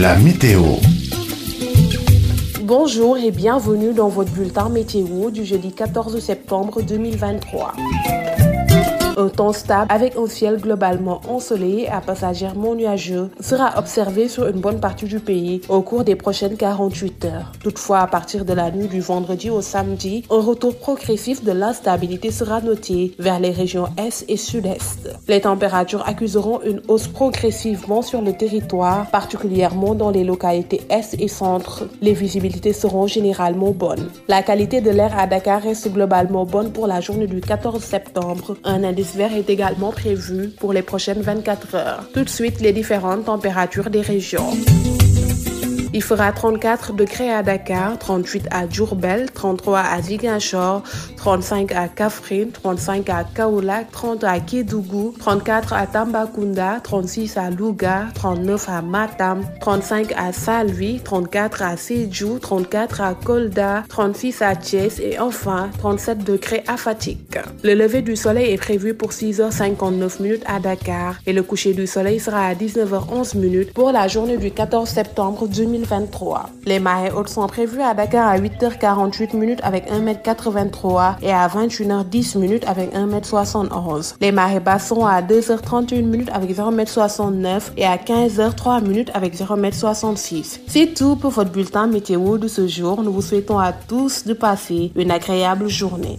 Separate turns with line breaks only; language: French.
la météo.
Bonjour et bienvenue dans votre bulletin météo du jeudi 14 septembre 2023. Un temps stable avec un ciel globalement ensoleillé à passagèrement nuageux sera observé sur une bonne partie du pays au cours des prochaines 48 heures. Toutefois, à partir de la nuit du vendredi au samedi, un retour progressif de l'instabilité sera noté vers les régions Est et Sud-Est. Les températures accuseront une hausse progressivement sur le territoire, particulièrement dans les localités Est et Centre. Les visibilités seront généralement bonnes. La qualité de l'air à Dakar reste globalement bonne pour la journée du 14 septembre. Un indice vert est également prévu pour les prochaines 24 heures. Tout de suite, les différentes températures des régions. Il fera 34 degrés à Dakar, 38 à Djurbel, 33 à Ziguinchor, 35 à Kafrine, 35 à Kaolack, 30 à Kédougou, 34 à Tambacounda, 36 à Louga, 39 à Matam, 35 à Salvi, 34 à Sejou, 34 à Kolda, 36 à Thiès et enfin 37 degrés à Fatik. Le lever du soleil est prévu pour 6h59 minutes à Dakar et le coucher du soleil sera à 19h11 minutes pour la journée du 14 septembre 2020. Les marées hautes sont prévues à Dakar à 8h48 minutes avec 1m83 et à 21h10 minutes avec 1m71. Les marées basses sont à 2h31 minutes avec 0m69 et à 15h03 minutes avec 0m66. C'est tout pour votre bulletin météo de ce jour. Nous vous souhaitons à tous de passer une agréable journée.